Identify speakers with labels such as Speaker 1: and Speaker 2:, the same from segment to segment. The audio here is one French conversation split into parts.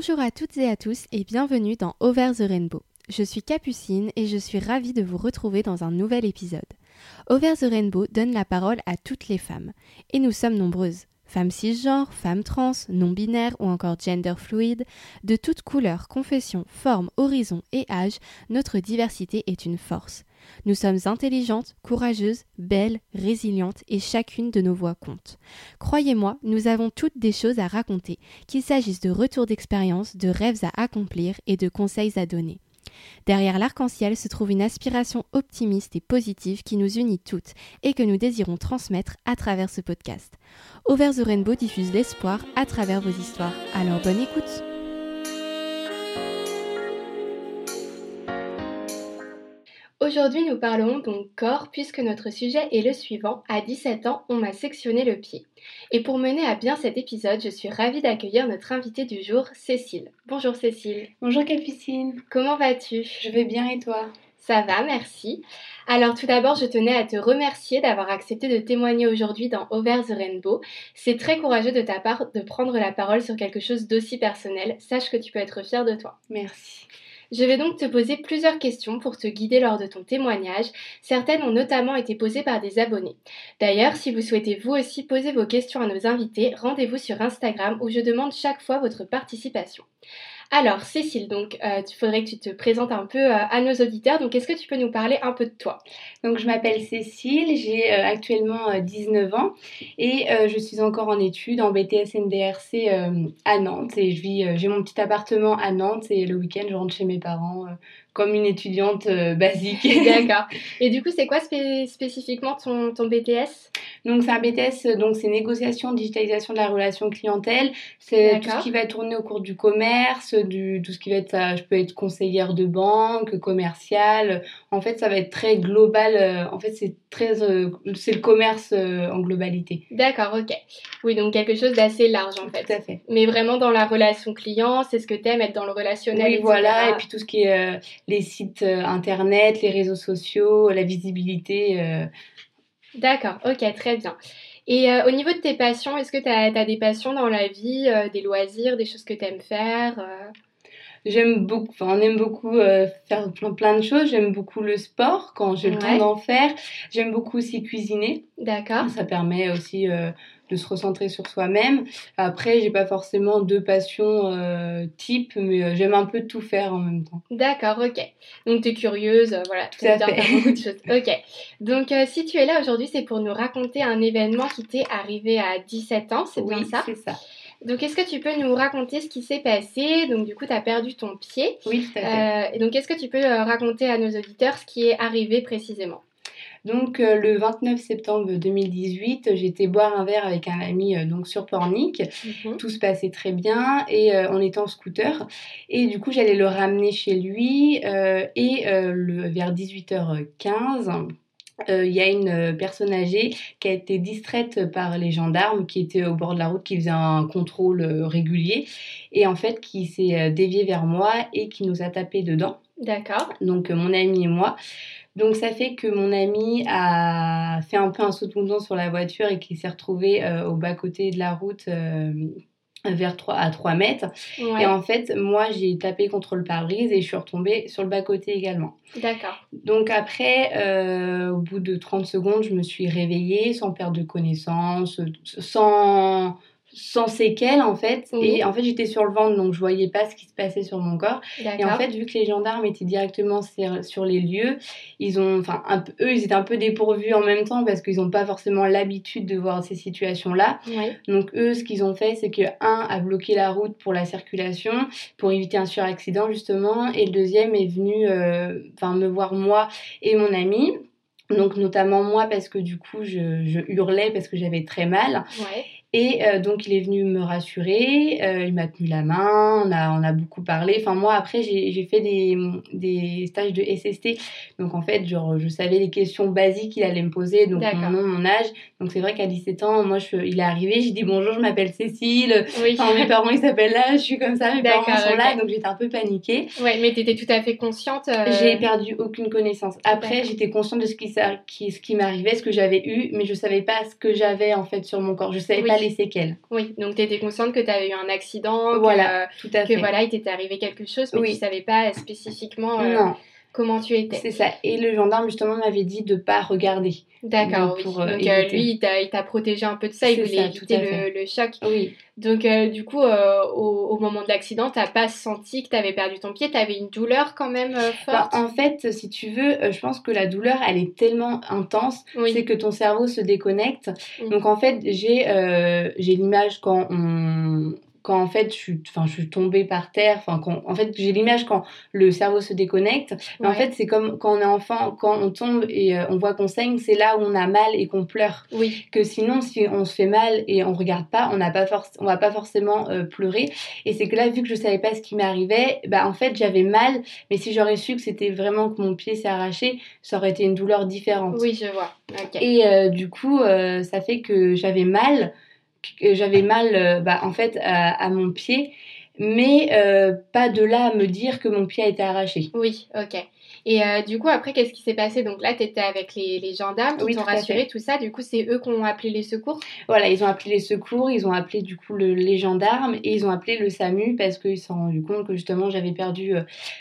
Speaker 1: Bonjour à toutes et à tous et bienvenue dans Over the Rainbow. Je suis Capucine et je suis ravie de vous retrouver dans un nouvel épisode. Over the Rainbow donne la parole à toutes les femmes. Et nous sommes nombreuses. Femmes cisgenres, femmes trans, non-binaires ou encore gender fluide, de toutes couleurs, confessions, formes, horizons et âges, notre diversité est une force. Nous sommes intelligentes, courageuses, belles, résilientes et chacune de nos voix compte. Croyez-moi, nous avons toutes des choses à raconter, qu'il s'agisse de retours d'expérience, de rêves à accomplir et de conseils à donner. Derrière l'arc-en-ciel se trouve une aspiration optimiste et positive qui nous unit toutes et que nous désirons transmettre à travers ce podcast. Over the Rainbow diffuse l'espoir à travers vos histoires. Alors bonne écoute! Aujourd'hui, nous parlons donc corps puisque notre sujet est le suivant. À 17 ans, on m'a sectionné le pied. Et pour mener à bien cet épisode, je suis ravie d'accueillir notre invitée du jour, Cécile. Bonjour Cécile.
Speaker 2: Bonjour Capucine.
Speaker 1: Comment vas-tu?
Speaker 2: Je vais bien et toi?
Speaker 1: Ça va, merci. Alors tout d'abord, je tenais à te remercier d'avoir accepté de témoigner aujourd'hui dans Over the Rainbow. C'est très courageux de ta part de prendre la parole sur quelque chose d'aussi personnel. Sache que tu peux être fière de toi.
Speaker 2: Merci.
Speaker 1: Je vais donc te poser plusieurs questions pour te guider lors de ton témoignage. Certaines ont notamment été posées par des abonnés. D'ailleurs, si vous souhaitez vous aussi poser vos questions à nos invités, rendez-vous sur Instagram où je demande chaque fois votre participation. Alors, Cécile, donc, euh, il faudrait que tu te présentes un peu euh, à nos auditeurs. Donc, est-ce que tu peux nous parler un peu de toi?
Speaker 2: Donc, je m'appelle Cécile, j'ai euh, actuellement 19 ans et je suis encore en études en BTS NDRC à Nantes. Et je vis, j'ai mon petit appartement à Nantes et le week-end, je rentre chez mes parents comme une étudiante basique.
Speaker 1: D'accord. Et du coup, c'est quoi spécifiquement ton, ton BTS
Speaker 2: donc c'est un BTS, donc c'est négociation, digitalisation de la relation clientèle. C'est tout ce qui va tourner au cours du commerce, du tout ce qui va être, ça, je peux être conseillère de banque, commerciale. En fait, ça va être très global. Euh, en fait, c'est très, euh, c'est le commerce euh, en globalité.
Speaker 1: D'accord, ok. Oui, donc quelque chose d'assez large en fait.
Speaker 2: Tout à fait.
Speaker 1: Mais vraiment dans la relation client, c'est ce que tu aimes être dans le relationnel.
Speaker 2: Oui, voilà. Et puis tout ce qui est les sites internet, les réseaux sociaux, la visibilité.
Speaker 1: D'accord, ok, très bien. Et euh, au niveau de tes passions, est-ce que tu as, des passions dans la vie, euh, des loisirs, des choses que tu aimes faire euh?
Speaker 2: J'aime beaucoup, enfin, on aime beaucoup faire plein, plein, de choses. J'aime beaucoup le sport quand j'ai le temps d'en faire. J'aime beaucoup aussi cuisiner.
Speaker 1: D'accord.
Speaker 2: Ça permet aussi de se recentrer sur soi-même. Après, j'ai pas forcément deux passions euh, type, mais euh, j'aime un peu tout faire en même temps.
Speaker 1: D'accord, ok. Donc tu es curieuse, euh, voilà,
Speaker 2: tu aimes faire
Speaker 1: beaucoup de choses. Ok. Donc si tu es là aujourd'hui, c'est pour nous raconter un événement qui t'est arrivé à 17 ans, c'est bien ça
Speaker 2: c'est ça.
Speaker 1: Donc, est-ce que tu peux nous raconter ce qui s'est passé? Donc, du coup, tu as perdu ton pied.
Speaker 2: Oui, tout à fait.
Speaker 1: et donc, est-ce que tu peux raconter à nos auditeurs ce qui est arrivé précisément?
Speaker 2: Donc euh, le 29 septembre 2018, j'étais boire un verre avec un ami euh, donc sur Pornic. Mhm. Tout se passait très bien et euh, on était en scooter. Et du coup, j'allais le ramener chez lui et le, vers 18h15. Il y a une personne âgée qui a été distraite par les gendarmes qui étaient au bord de la route, qui faisaient un contrôle régulier et en fait qui s'est dévié vers moi et qui nous a tapé dedans.
Speaker 1: D'accord.
Speaker 2: Donc mon ami et moi. Donc ça fait que mon ami a fait un peu un saut de sur la voiture et qu'il s'est retrouvé euh, au bas-côté de la route euh, vers 3, à 3 mètres. Et en fait, moi, j'ai tapé contre le pare-brise et je suis retombée sur le bas-côté également.
Speaker 1: D'accord.
Speaker 2: Donc après, euh, au bout de 30 secondes, je me suis réveillée sans perdre de connaissance, sans sans séquelles en fait. Et en fait j'étais sur le ventre donc je voyais pas ce qui se passait sur mon corps. Et en fait vu que les gendarmes étaient directement sur les lieux ils ont enfin eux ils étaient un peu dépourvus en même temps parce qu'ils n'ont pas forcément l'habitude de voir ces situations là donc eux ce qu'ils ont fait c'est que un a bloqué la route pour la circulation pour éviter un suraccident justement. Et le deuxième est venu euh, enfin me voir moi et mon ami. Donc notamment moi parce que du coup je, je hurlais parce que j'avais très mal.
Speaker 1: Ouais.
Speaker 2: Et euh, donc il est venu me rassurer, euh, il m'a tenu la main, on a, on a beaucoup parlé. Enfin moi après j'ai fait des, des, stages de SST, donc en fait genre, je savais les questions basiques qu'il allait me poser, donc mon nom, mon âge. Donc c'est vrai qu'à 17 ans, moi je, il est arrivé, j'ai dit bonjour, je m'appelle Cécile, enfin, mes parents ils s'appellent là, je suis comme ça, mes parents sont là, donc j'étais un peu paniquée.
Speaker 1: Ouais, mais tu étais tout à fait consciente euh,
Speaker 2: J'ai perdu aucune connaissance. Après j'étais consciente de ce qui, qui, ce qui m'arrivait, ce que j'avais eu, mais je savais pas ce que j'avais en fait sur mon corps. Je savais pas les séquelles.
Speaker 1: Oui, donc tu étais consciente que tu avais eu un accident, voilà, que, tout à fait. que voilà, il t'était arrivé quelque chose, mais tu savais pas spécifiquement. non comment tu étais.
Speaker 2: C'est ça. Et le gendarme, justement, m'avait dit de ne pas regarder.
Speaker 1: D'accord, oui. Donc, euh, euh, lui, il t'a protégé un peu de ça, il voulait éviter le, choc.
Speaker 2: Oui.
Speaker 1: Donc, euh, du coup, au, moment de l'accident, tu n'as pas senti que tu avais perdu ton pied? Tu avais une douleur quand même bah,
Speaker 2: forte? En fait, si tu veux, je pense que la douleur, elle est tellement intense, c'est que ton cerveau se déconnecte. Donc, en fait, j'ai l'image quand on quand en fait je suis, enfin, je suis tombée par terre, enfin, quand, en fait j'ai l'image quand le cerveau se déconnecte, mais en fait c'est comme quand on est enfant, quand on tombe et euh, on voit qu'on saigne, c'est là où on a mal et qu'on pleure.
Speaker 1: Oui.
Speaker 2: Que sinon si on se fait mal et on regarde pas, on n'a pas on va pas forcément euh, pleurer. Et c'est que là vu que je savais pas ce qui m'arrivait, bah en fait j'avais mal, mais si j'aurais su que c'était vraiment que mon pied s'est arraché, ça aurait été une douleur différente.
Speaker 1: Oui je vois.
Speaker 2: Et euh, du coup ça fait que j'avais mal j'avais mal euh, bah, en fait à, mon pied, mais euh, pas de là à me dire que mon pied a été arraché.
Speaker 1: Oui, ok. Et euh, du coup, après, qu'est-ce qui s'est passé? Donc là, tu étais avec les, les gendarmes qui t'ont rassuré, tout ça. Du coup, c'est eux qui ont appelé les secours?
Speaker 2: Voilà, ils ont appelé les secours, ils ont appelé du coup les gendarmes et ils ont appelé le SAMU parce qu'ils se sont rendus compte que justement, j'avais perdu,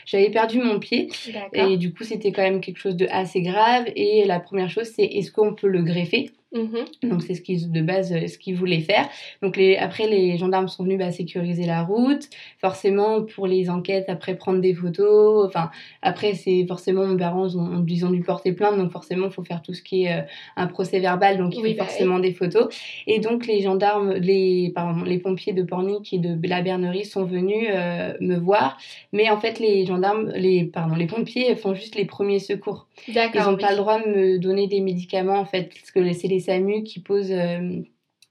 Speaker 2: j'avais perdu mon pied. Et du coup, c'était quand même quelque chose de assez grave. Et la première chose, c'est est-ce qu'on peut le greffer?
Speaker 1: Mm-hmm.
Speaker 2: Donc c'est ce qu'ils de base euh, ce qu'ils voulaient faire. Donc les, après les gendarmes sont venus bah, sécuriser la route. Forcément pour les enquêtes après prendre des photos. Enfin après c'est forcément mes parents ont, ils ont dû porter plainte donc forcément il faut faire tout ce qui est euh, un procès verbal donc il faut bah forcément des photos. Et donc les gendarmes les pardon les pompiers de Pornic et de la Bernerie sont venus euh, me voir. Mais en fait les gendarmes les pardon les pompiers font juste les premiers secours.
Speaker 1: Ils
Speaker 2: n'ont pas le droit de me donner des médicaments en fait parce que c'est les SAMU qui pose euh,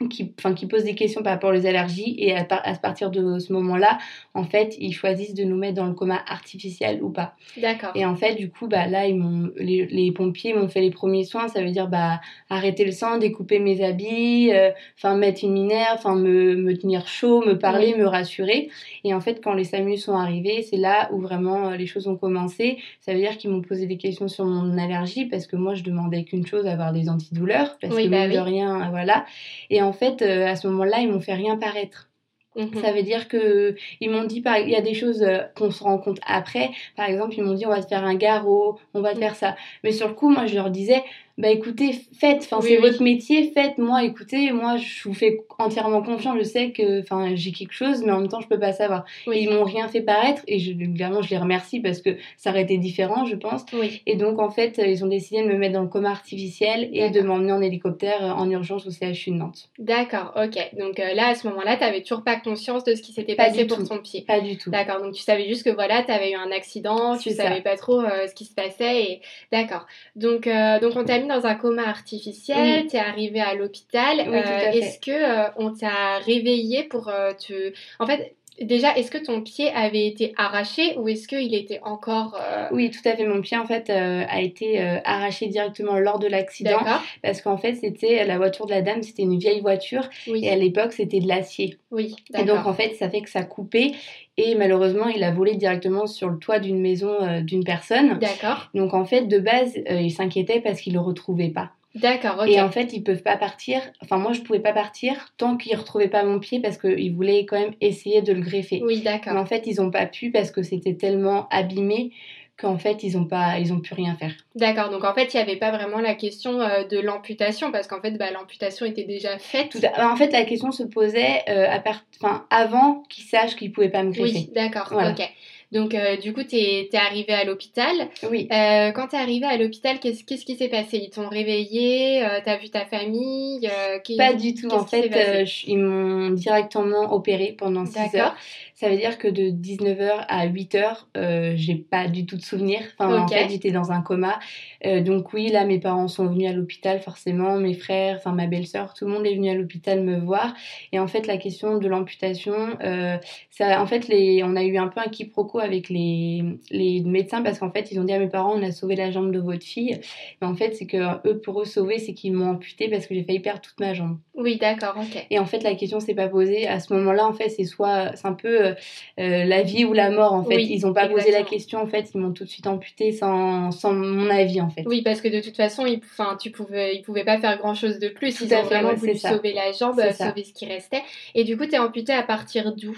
Speaker 2: qui, enfin, qui pose des questions par rapport aux allergies et à, à partir de ce moment-là, en fait, ils choisissent de nous mettre dans le coma artificiel ou pas.
Speaker 1: D'accord.
Speaker 2: Et en fait, du coup, bah, là, ils m'ont, les, les, pompiers m'ont fait les premiers soins, ça veut dire bah, arrêter le sang, découper mes habits, euh, enfin mettre une minerve, enfin me, me, tenir chaud, me parler, me rassurer. Et en fait, quand les SAMU sont arrivés, c'est là où vraiment euh, les choses ont commencé. Ça veut dire qu'ils m'ont posé des questions sur mon allergie parce que moi, je demandais qu'une chose, avoir des antidouleurs, parce que bah, de rien, voilà. Et en fait, euh, à ce moment-là, ils m'ont fait rien paraître. Mhm. Ça veut dire que ils m'ont dit, il y a des choses euh, qu'on se rend compte après. Par exemple, ils m'ont dit, on va te faire un garrot, on va te mhm. faire ça. Mais sur le coup, moi, je leur disais, bah écoutez, faites, enfin c'est votre métier, faites, moi écoutez, moi je vous fais entièrement confiance, je sais que enfin j'ai quelque chose, mais en même temps je peux pas savoir. Et ils m'ont rien fait paraître et je, évidemment je les remercie parce que ça aurait été différent, je pense. Et donc en fait ils ont décidé de me mettre dans le coma artificiel et de m'emmener en hélicoptère euh, en urgence au CHU de Nantes.
Speaker 1: D'accord, ok. Donc euh, là à ce moment-là, tu n'avais toujours pas conscience de ce qui s'était passé pour ton pied.
Speaker 2: Pas du tout.
Speaker 1: D'accord, donc tu savais juste que voilà, tu avais eu un accident, tu savais pas trop euh, ce qui se passait et d'accord. Donc donc on t'a mis dans un coma artificiel, tu es arrivé à l'hôpital. Euh, est-ce que euh, on t'a réveillé pour euh, te... En fait, Déjà, est-ce que ton pied avait été arraché ou est-ce qu'il était encore...
Speaker 2: Oui, tout à fait. Mon pied, en fait, a été arraché directement lors de l'accident. Parce qu'en fait, c'était la voiture de la dame, c'était une vieille voiture. Et à l'époque, c'était de l'acier.
Speaker 1: Oui,
Speaker 2: Et donc, en fait, ça fait que ça coupait. Et malheureusement, il a volé directement sur le toit d'une maison euh, d'une personne.
Speaker 1: D'accord.
Speaker 2: Donc en fait, de base, euh, il s'inquiétait parce qu'il le retrouvait pas.
Speaker 1: D'accord, ok.
Speaker 2: Et en fait, ils peuvent pas partir. Enfin, moi, je pouvais pas partir tant qu'ils retrouvaient pas mon pied parce qu'ils voulaient quand même essayer de le greffer.
Speaker 1: Oui, d'accord.
Speaker 2: Mais en fait, ils ont pas pu parce que c'était tellement abîmé qu'en fait ils ont pas ils ont pu rien faire.
Speaker 1: D'accord, donc en fait il n'y avait pas vraiment la question euh, de l'amputation parce qu'en fait bah, l'amputation était déjà faite.
Speaker 2: En fait la question se posait euh, à enfin, avant qu'ils sachent qu'ils pouvaient pas me greffer.
Speaker 1: Oui, d'accord, ok. Donc, euh, du coup, tu es, arrivé à l'hôpital.
Speaker 2: Oui.
Speaker 1: Euh, quand tu es arrivé à l'hôpital, qu'est-ce qui s'est passé? Ils t'ont réveillé euh, Tu as vu ta famille
Speaker 2: Pas du tout. En fait, ils m'ont directement opéré pendant 6 heures. Ça veut dire que de 19h à 8h, euh, j'ai pas du tout de souvenirs. Enfin, en fait, j'étais dans un coma. Euh, donc oui, là, mes parents sont venus à l'hôpital, forcément. Mes frères, enfin ma belle-sœur, tout le monde est venu à l'hôpital me voir. Et en fait, la question de l'amputation, euh, ça, en fait, les, on a eu un peu un quiproquo avec les, les médecins parce qu'en fait, ils ont dit à mes parents, on a sauvé la jambe de votre fille. Mais en fait, c'est que eux, pour eux sauver, c'est qu'ils m'ont amputé parce que j'ai failli perdre toute ma jambe.
Speaker 1: Oui, d'accord, ok.
Speaker 2: Et en fait, la question s'est pas posée. À ce moment-là, en fait, c'est soit, c'est un peu euh, la vie ou la mort en fait. ils n'ont pas posé la question en fait, ils m'ont tout de suite amputé sans, sans mon avis en fait.
Speaker 1: Oui, parce que de toute façon, ils, tu pouvais, ils pouvaient pas faire grand chose de plus. ils ont vraiment voulu sauver la jambe, sauver ce qui restait. Et du coup, tu es amputé à partir d'où?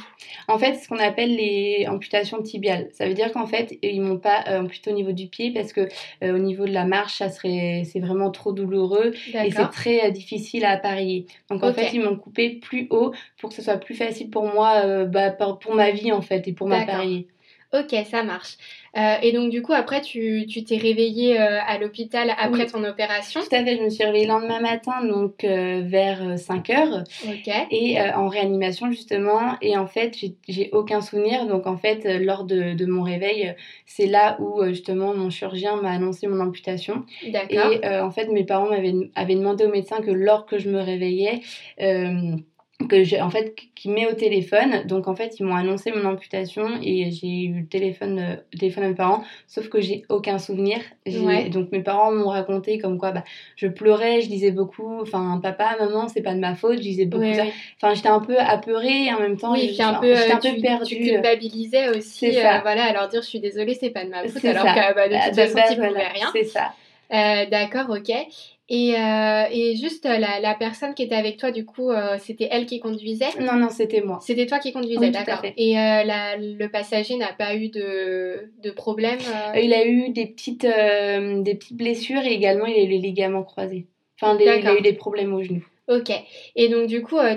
Speaker 2: En fait, ce qu'on appelle les amputations tibiales. Ça veut dire qu'en fait, ils m'ont pas amputé au niveau du pied parce que au niveau de la marche, ça serait, c'est vraiment trop douloureux et c'est très difficile à appareiller. Donc en fait, ils m'ont coupé plus haut pour que ce soit plus facile pour moi, euh, bah, pour ma vie en fait et pour m'appareiller.
Speaker 1: Ok, ça marche. Euh, et donc, du coup, après, tu t'es réveillée euh, à l'hôpital après ton opération?
Speaker 2: Tout à fait, je me suis réveillée le lendemain matin, donc vers 5 heures. Ok. Et en réanimation, justement. Et en fait, j'ai aucun souvenir. Donc, en fait, lors de, de mon réveil, c'est là où, justement, mon chirurgien m'a annoncé mon amputation. D'accord. Et en fait, mes parents m'avaient demandé au médecin que lors que je me réveillais, que j'ai en fait qui met au téléphone. Donc en fait ils m'ont annoncé mon amputation et j'ai eu le téléphone euh, téléphone à mes parents. Sauf que j'ai aucun souvenir. Donc mes parents m'ont raconté comme quoi bah, je pleurais je disais beaucoup. Enfin papa maman c'est pas de ma faute je disais beaucoup ça. enfin j'étais un peu apeurée et en même temps
Speaker 1: j'étais un peu, un peu perdue. tu culpabilisais aussi euh, voilà à leur dire je suis désolée c'est pas de ma faute alors que bah, de toute façon tu pouvais rien.
Speaker 2: c'est ça.
Speaker 1: Euh, d'accord ok et, euh, et juste euh, la, la, personne qui était avec toi, du coup, euh, c'était elle qui conduisait?
Speaker 2: Non, non, c'était moi.
Speaker 1: C'était toi qui conduisais, d'accord. Et la, le passager n'a pas eu de, de problème
Speaker 2: Il a eu des petites, des petites blessures et également il a eu les ligaments croisés. Enfin, il a eu des problèmes au genou.
Speaker 1: Ok. Et donc, du coup, euh,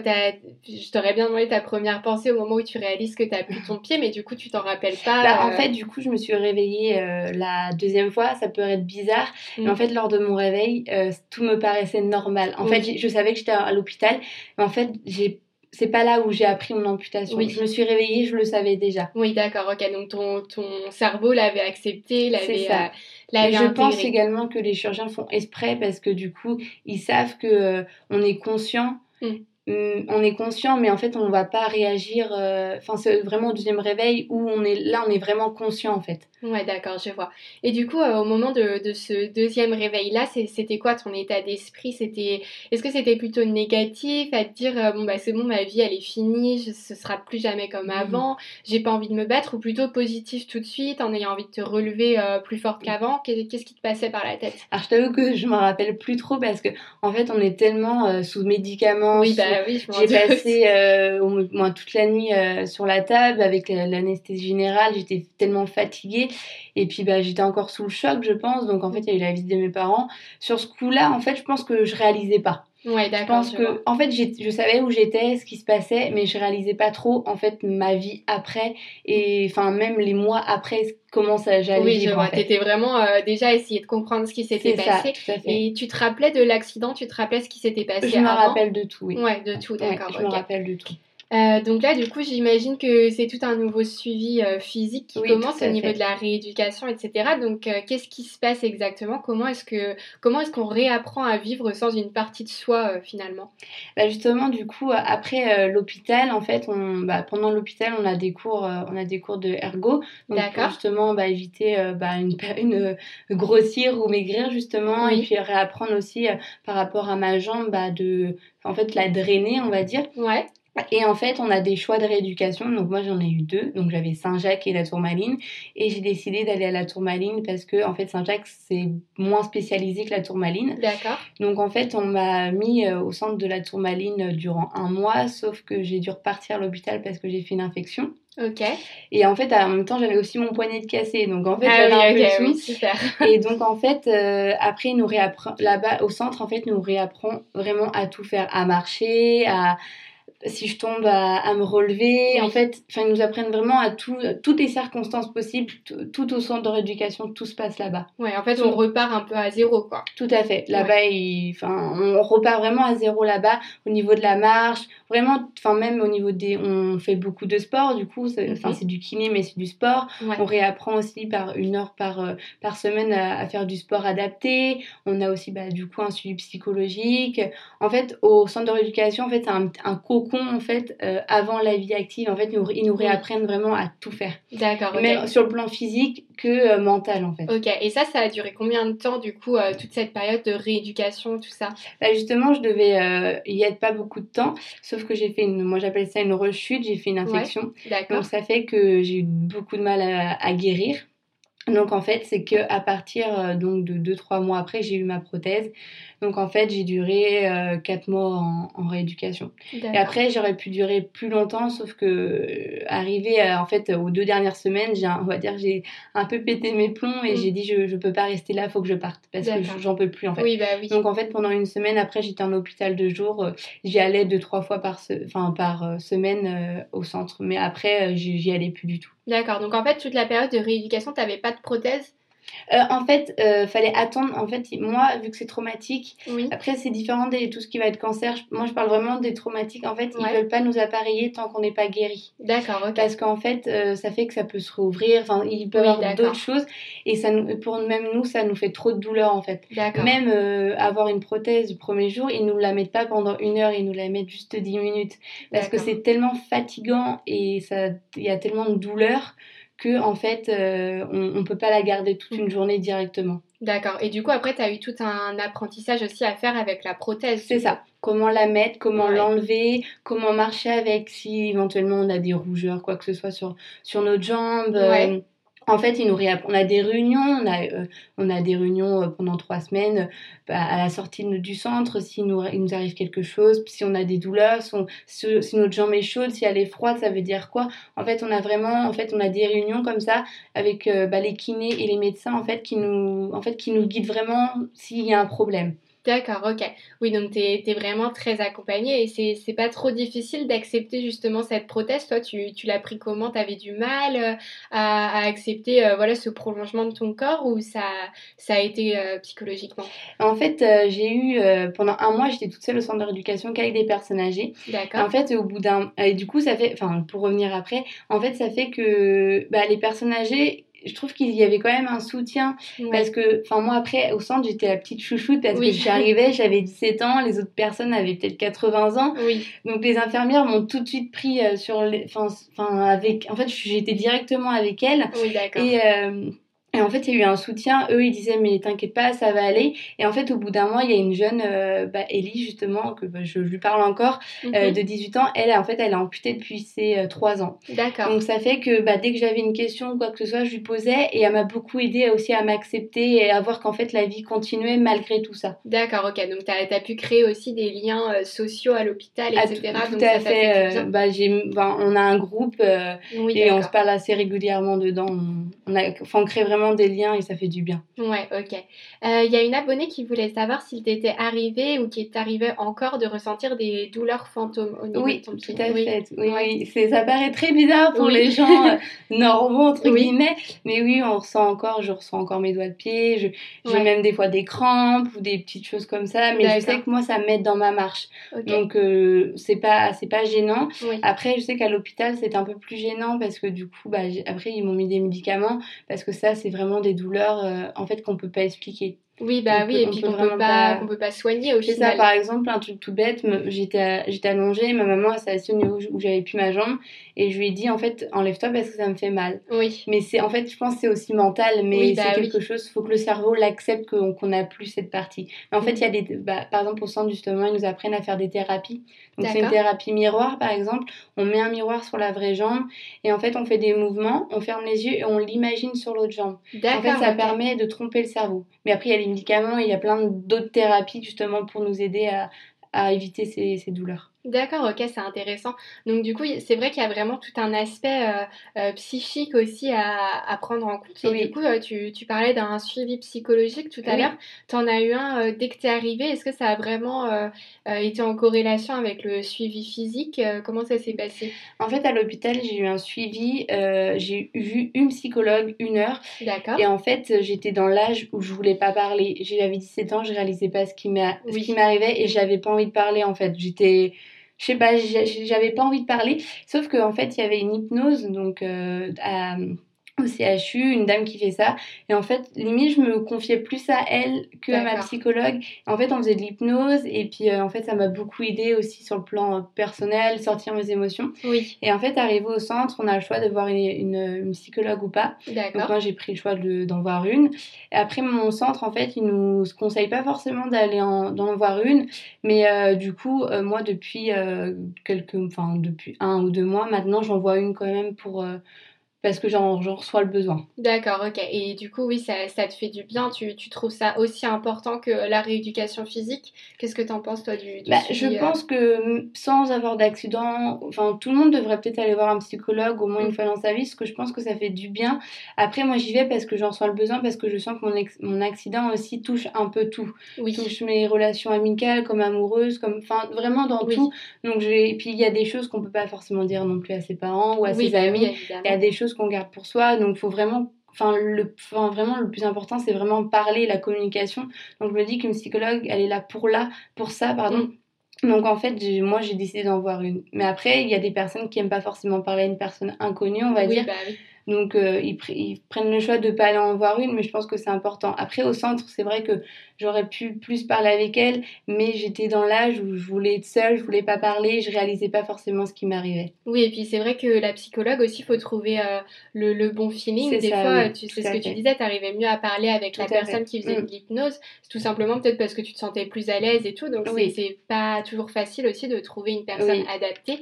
Speaker 1: je t'aurais bien demandé ta première pensée au moment où tu réalises que tu as plus ton pied, mais du coup, tu t'en rappelles pas.
Speaker 2: Bah, en euh, fait, du coup, je me suis réveillée euh, la deuxième fois. Ça peut être bizarre, mais en mm. fait, lors de mon réveil, tout me paraissait normal. En fait, je savais que j'étais à l'hôpital, mais en fait, j'ai c'est pas là où j'ai appris mon amputation. Oui. Je me suis réveillée, je le savais déjà.
Speaker 1: Oui, d'accord, ok. Donc ton, ton cerveau l'avait accepté, l'avait
Speaker 2: je pense également que les chirurgiens font exprès parce que du coup, ils savent que euh, on est conscient. Mm. Hum, on est conscient, mais en fait, on ne va pas réagir. Euh, enfin, c'est vraiment au deuxième réveil où on est là, on est vraiment conscient en fait.
Speaker 1: Ouais, d'accord, je vois. Et du coup, euh, au moment de, ce deuxième réveil-là, c'était quoi ton état d'esprit? C'était, est-ce que c'était plutôt négatif à te dire euh, bon bah c'est bon, ma vie elle est finie, je, ce sera plus jamais comme mmh. avant, j'ai pas envie de me battre, ou plutôt positif tout de suite en ayant envie de te relever euh, plus forte qu'avant? Qu'est-ce qui te passait par la tête?
Speaker 2: Alors je t'avoue que je me rappelle plus trop parce que en fait on est tellement sous médicaments.
Speaker 1: Oui, bah oui,
Speaker 2: J'ai passé au moins toute la nuit sur la table avec l'anesthésie générale, j'étais tellement fatiguée. Et puis bah, j'étais encore sous le choc, je pense. Donc en fait, il y a eu la visite de mes parents. Sur ce coup-là, en fait, je pense que je réalisais pas.
Speaker 1: Ouais.
Speaker 2: Je pense que, en fait, je savais où j'étais, ce qui se passait, mais je réalisais pas trop, en fait, ma vie après, et enfin, même les mois après, comment ça j'allais
Speaker 1: Oui. Tu étais vraiment euh, déjà à essayer de comprendre ce qui s'était passé. Ça, Et tu te rappelais de l'accident, tu te rappelais ce qui s'était passé
Speaker 2: Je me rappelle de tout, oui.
Speaker 1: Ouais, de tout, d'accord.
Speaker 2: je me rappelle de tout.
Speaker 1: Euh, donc là, du coup, j'imagine que c'est tout un nouveau suivi euh, physique qui commence au niveau de la rééducation, etc. Donc, euh, qu'est-ce qui se passe exactement? Comment est-ce que comment est-ce qu'on réapprend à vivre sans une partie de soi finalement?
Speaker 2: Bah Justement, du coup, après l'hôpital, en fait, on, bah, pendant l'hôpital, on a des cours, on a des cours de ergo, donc pour justement bah, éviter bah, une, une grossir ou maigrir justement, et puis réapprendre aussi par rapport à ma jambe, bah, de en fait la drainer, on va dire.
Speaker 1: Ouais.
Speaker 2: Et en fait, on a des choix de rééducation. Donc moi, j'en ai eu deux. Donc j'avais Saint-Jacques et la Tourmaline. Et j'ai décidé d'aller à la Tourmaline parce que en fait, Saint-Jacques c'est moins spécialisé que la Tourmaline.
Speaker 1: D'accord.
Speaker 2: Donc en fait, on m'a mis euh, au centre de la Tourmaline durant un mois, sauf que j'ai dû repartir à l'hôpital parce que j'ai fait une infection.
Speaker 1: Ok.
Speaker 2: Et en fait, en même temps, j'avais aussi mon poignet de cassé. Donc en fait, ah j'avais un peu oui, super. Et donc en fait, euh, après, nous réapprend là-bas au centre, en fait, nous réapprend vraiment à tout faire, à marcher, à si je tombe à, me relever. En fait, ils nous apprennent vraiment à tout, toutes les circonstances possibles, tout, au centre de rééducation, tout se passe là-bas.
Speaker 1: Ouais, en fait, on repart un peu à zéro, quoi.
Speaker 2: Tout à fait. Là-bas, enfin, on repart vraiment à zéro là-bas, au niveau de la marche, vraiment, enfin, même au niveau des. On fait beaucoup de sport, du coup, c'est du kiné, mais c'est du sport. On réapprend aussi par une heure par, euh, par semaine à, faire du sport adapté. On a aussi, bah, du coup, un suivi psychologique. En fait, au centre de rééducation, en fait, c'est un, un cocon cocon en fait euh, avant la vie active. En fait, ils nous, ils nous réapprennent vraiment à tout faire.
Speaker 1: D'accord.
Speaker 2: Même sur le plan physique que euh, mental en fait.
Speaker 1: Ok. Et ça, ça a duré combien de temps du coup toute cette période de rééducation, tout ça?
Speaker 2: Bah, Justement, je devais y être pas beaucoup de temps, sauf que j'ai fait une, moi j'appelle ça une rechute. J'ai fait une infection.
Speaker 1: D'accord.
Speaker 2: Donc ça fait que j'ai eu beaucoup de mal à, à guérir. Donc en fait, c'est que à partir donc de 2-3 mois après, j'ai eu ma prothèse. Donc en fait, j'ai duré euh, 4 mois en, rééducation. Et après, j'aurais pu durer plus longtemps, sauf que euh, arrivé en fait aux deux dernières semaines, j'ai on va dire j'ai un peu pété mes plombs et mm. j'ai dit je je peux pas rester là, faut que je parte parce que j'en peux plus en fait.
Speaker 1: Oui, bah oui.
Speaker 2: Donc en fait, pendant une semaine après, j'étais en hôpital de jour, euh, j'y allais deux trois fois par enfin par euh, semaine au centre, mais après j'y allais plus du tout.
Speaker 1: D'accord. Donc en fait, toute la période de rééducation, tu n'avais pas de prothèse
Speaker 2: euh, en fait, euh, fallait attendre. En fait, moi, vu que c'est traumatique, après c'est différent de tout ce qui va être cancer. Moi, je parle vraiment des traumatiques. En fait, ils veulent pas nous appareiller tant qu'on n'est pas guéri.
Speaker 1: D'accord.
Speaker 2: Parce qu'en fait, euh, ça fait que ça peut se rouvrir. Enfin, il peut y avoir d'autres choses. Et ça, pour même nous, ça nous fait trop de douleur en fait. Même avoir une prothèse du premier jour, ils nous la mettent pas pendant une heure, ils nous la mettent juste 10 minutes. Parce que c'est tellement fatigant et ça, il y a tellement de douleur que en fait euh, on, ne peut pas la garder toute une journée directement.
Speaker 1: D'accord. Et du coup après tu as eu tout un apprentissage aussi à faire avec la prothèse.
Speaker 2: C'est ça. Comment la mettre, comment l'enlever, comment marcher avec si éventuellement on a des rougeurs quoi que ce soit sur sur notre jambe. Euh, en fait, nous on a des réunions, on a, euh, on a des réunions euh, pendant trois semaines bah, à la sortie du centre, s'il nous, il nous arrive quelque chose, si on a des douleurs, si, notre jambe est chaude, si elle est froide, ça veut dire quoi? En fait, on a vraiment, en fait, on a des réunions comme ça avec euh, bah, les kinés et les médecins en fait qui nous, en fait, qui nous guident vraiment s'il y a un problème.
Speaker 1: D'accord, ok. Oui, donc tu es, vraiment très accompagnée et c'est pas trop difficile d'accepter justement cette prothèse. Toi, tu, tu l'as pris comment? Tu avais du mal euh, à, à accepter euh, voilà, ce prolongement de ton corps ou ça, ça a été euh, psychologiquement?
Speaker 2: En fait, j'ai eu pendant un mois, j'étais toute seule au centre de rééducation qu'avec des personnes âgées.
Speaker 1: D'accord.
Speaker 2: En fait, au bout d'un. Et du coup, ça fait. Enfin, pour revenir après, en fait, ça fait que bah, les personnes âgées je trouve qu'il y avait quand même un soutien. Parce que enfin moi après au centre j'étais la petite chouchoute parce que j'arrivais j'avais 17 ans les autres personnes avaient peut-être 80 ans.
Speaker 1: Oui.
Speaker 2: donc les infirmières m'ont tout de suite pris euh, sur les enfin avec en fait j'étais directement avec elles.
Speaker 1: Oui,
Speaker 2: et euh, et en fait, il y a eu un soutien. Eux, ils disaient, mais t'inquiète pas, ça va aller. Et en fait, au bout d'un mois, il y a une jeune, euh, bah, Ellie, justement, que bah, je lui parle encore, euh, mhm. de 18 ans. Elle, en fait, elle est amputée depuis ses euh, 3 ans.
Speaker 1: D'accord.
Speaker 2: Donc, ça fait que bah, dès que j'avais une question ou quoi que ce soit, je lui posais. Et elle m'a beaucoup aidé aussi à m'accepter et à voir qu'en fait, la vie continuait malgré tout ça.
Speaker 1: D'accord, ok. Donc, tu as, pu créer aussi des liens euh, sociaux à l'hôpital, etc.
Speaker 2: Ah, tout, à fait. bah, bah, on a un groupe et on se parle assez régulièrement dedans. On, a, enfin, on crée vraiment des liens et ça fait du bien.
Speaker 1: Ouais, ok. Il euh, y a une abonnée qui voulait savoir s'il t'était arrivé ou qui t'arrivait encore de ressentir des douleurs fantômes au niveau
Speaker 2: oui,
Speaker 1: de ton
Speaker 2: pied. Tout à fait. Oui, oui. ça paraît très bizarre pour les gens euh, normaux, entre guillemets. Mais oui, on ressent encore, je ressens encore mes doigts de pied. J'ai même des fois des crampes ou des petites choses comme ça. Mais je sais que moi, ça m'aide dans ma marche. Donc, euh, c'est pas, pas gênant. Après, je sais qu'à l'hôpital, c'est un peu plus gênant parce que du coup, bah, après, ils m'ont mis des médicaments parce que ça, c'est vraiment des douleurs euh, en fait qu'on peut pas expliquer.
Speaker 1: Oui, bah oui, et puis qu'on peut, pas, peut pas soigner au
Speaker 2: final.
Speaker 1: C'est
Speaker 2: ça, par exemple, un truc tout bête, j'étais allongée, ma maman s'est assise au niveau où j'avais plus ma jambe, et je lui ai dit, en fait, enlève-toi parce que ça me fait mal.
Speaker 1: Oui.
Speaker 2: Mais c'est, en fait, je pense que c'est aussi mental, mais bah c'est quelque chose, il faut que le cerveau l'accepte qu'on qu'on n'a plus cette partie. Mais en fait, il y a des, bah, par exemple, au centre, justement, ils nous apprennent à faire des thérapies. Donc, c'est une thérapie miroir, par exemple. On met un miroir sur la vraie jambe, et en fait, on fait des mouvements, on ferme les yeux et on l'imagine sur l'autre jambe. En fait, ça permet de tromper le cerveau. Mais après, il y a les médicaments, il y a plein d'autres thérapies, justement, pour nous aider à, éviter ces douleurs.
Speaker 1: D'accord, ok, c'est intéressant. Donc du coup, c'est vrai qu'il y a vraiment tout un aspect euh, euh, psychique aussi à, à, prendre en compte. Et du coup, euh, tu, tu, parlais d'un suivi psychologique tout à l'heure. Tu en as eu un dès que tu es arrivé. Est-ce que ça a vraiment été en corrélation avec le suivi physique Comment ça s'est passé?
Speaker 2: En fait, à l'hôpital, j'ai eu un suivi. j'ai vu une psychologue une heure.
Speaker 1: D'accord.
Speaker 2: Et en fait, j'étais dans l'âge où je voulais pas parler. J'avais 17 ans, je réalisais pas ce qui m'arrivait et j'avais pas envie de parler en fait. J'étais je sais pas, j'avais pas envie de parler. Sauf qu'en fait, il y avait une hypnose donc euh, au CHU, une dame qui fait ça. Et en fait, limite, je me confiais plus à elle que à ma psychologue. En fait, on faisait de l'hypnose et puis euh, en fait, ça m'a beaucoup aidé aussi sur le plan euh, personnel, sortir mes émotions.
Speaker 1: Oui.
Speaker 2: Et en fait, arrivé au centre, on a le choix de voir une, une, psychologue ou pas. Donc moi, j'ai pris le choix d'en voir une. Et après, mon centre, en fait, il nous conseille pas forcément d'aller d'en voir une. Mais euh, du coup, moi, depuis quelques, enfin, depuis un ou deux mois, maintenant, j'en vois une quand même pour parce que j'en reçois le besoin.
Speaker 1: D'accord, ok. Et du coup, oui, ça, ça te fait du bien. Tu, tu, trouves ça aussi important que la rééducation physique? Qu'est-ce que tu en penses, toi, du,
Speaker 2: bah, Je euh? pense que sans avoir d'accident, enfin, tout le monde devrait peut-être aller voir un psychologue au moins une mm. fois dans sa vie, parce que je pense que ça fait du bien. Après, moi, j'y vais parce que j'en reçois le besoin, parce que je sens que mon, mon accident aussi touche un peu tout.
Speaker 1: Oui.
Speaker 2: Touche mes relations amicales, comme amoureuses, comme, enfin, vraiment dans tout. Donc, et puis, il y a des choses qu'on peut pas forcément dire non plus à ses parents ou à ses amis. il y a des choses qu'on garde pour soi. Donc, il faut vraiment Enfin, le, vraiment, le plus important, c'est vraiment parler, la communication. Donc, je me dis qu'une psychologue, elle est là pour là, pour ça, pardon. Donc, en fait, moi, j'ai décidé d'en voir une. Mais après, il y a des personnes qui n'aiment pas forcément parler à une personne inconnue, on va dire.
Speaker 1: Bah oui.
Speaker 2: Donc, euh, ils, ils, prennent le choix de ne pas aller en voir une, mais je pense que c'est important. Après, au centre, c'est vrai que j'aurais pu plus parler avec elle, mais j'étais dans l'âge où je voulais être seule, je voulais pas parler, je réalisais pas forcément ce qui m'arrivait.
Speaker 1: Oui, et puis c'est vrai que la psychologue aussi, il faut trouver euh, le, le, bon feeling. Des fois, tu sais ce que tu disais, tu arrivais mieux à parler avec la personne qui faisait mm. de l'hypnose, tout simplement peut-être parce que tu te sentais plus à l'aise et tout. Donc, c'est pas toujours facile aussi de trouver une personne adaptée.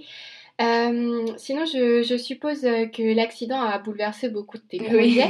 Speaker 1: Euh, sinon, je, suppose que l'accident a bouleversé beaucoup de tes projets.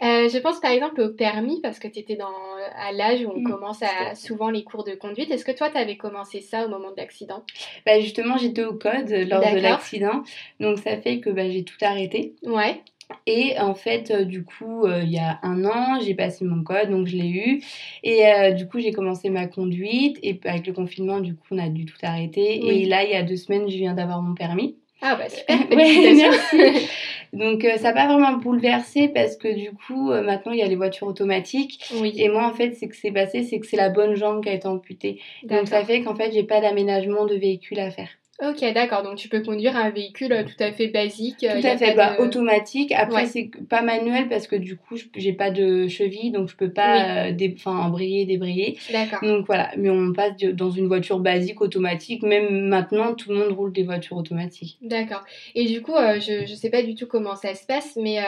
Speaker 1: Euh, je pense par exemple au permis, parce que tu étais dans, à l'âge où on mm, commence à, souvent les cours de conduite. Est-ce que toi, tu avais commencé ça au moment de l'accident?
Speaker 2: Bah, Justement, j'étais au code lors de l'accident. Donc, ça fait que bah, j'ai tout arrêté.
Speaker 1: Ouais.
Speaker 2: Et en fait, euh, du coup, euh, il y a un an, j'ai passé mon code, donc je l'ai eu. Et euh, du coup, j'ai commencé ma conduite. Et avec le confinement, du coup, on a dû tout arrêter. Et là, il y a deux semaines, je viens d'avoir mon permis.
Speaker 1: Ah bah super,
Speaker 2: ouais, merci. Donc ça n'a pas vraiment bouleversé parce que du coup maintenant il y a les voitures automatiques
Speaker 1: oui.
Speaker 2: et moi en fait c'est que c'est passé c'est que c'est la bonne jambe qui a été amputée. Donc ça fait qu'en fait j'ai pas d'aménagement de véhicule à faire.
Speaker 1: Ok, d'accord. Donc tu peux conduire un véhicule euh, tout à fait basique.
Speaker 2: Euh, tout à fait, bah, automatique. Après, c'est pas manuel parce que du coup, j'ai pas de cheville, donc je peux pas oui. euh, embrayer, débrayer.
Speaker 1: D'accord.
Speaker 2: Donc voilà, mais on passe dans une voiture basique, automatique. Même maintenant, tout le monde roule des voitures automatiques.
Speaker 1: D'accord. Et du coup, euh, je, je sais pas du tout comment ça se passe, mais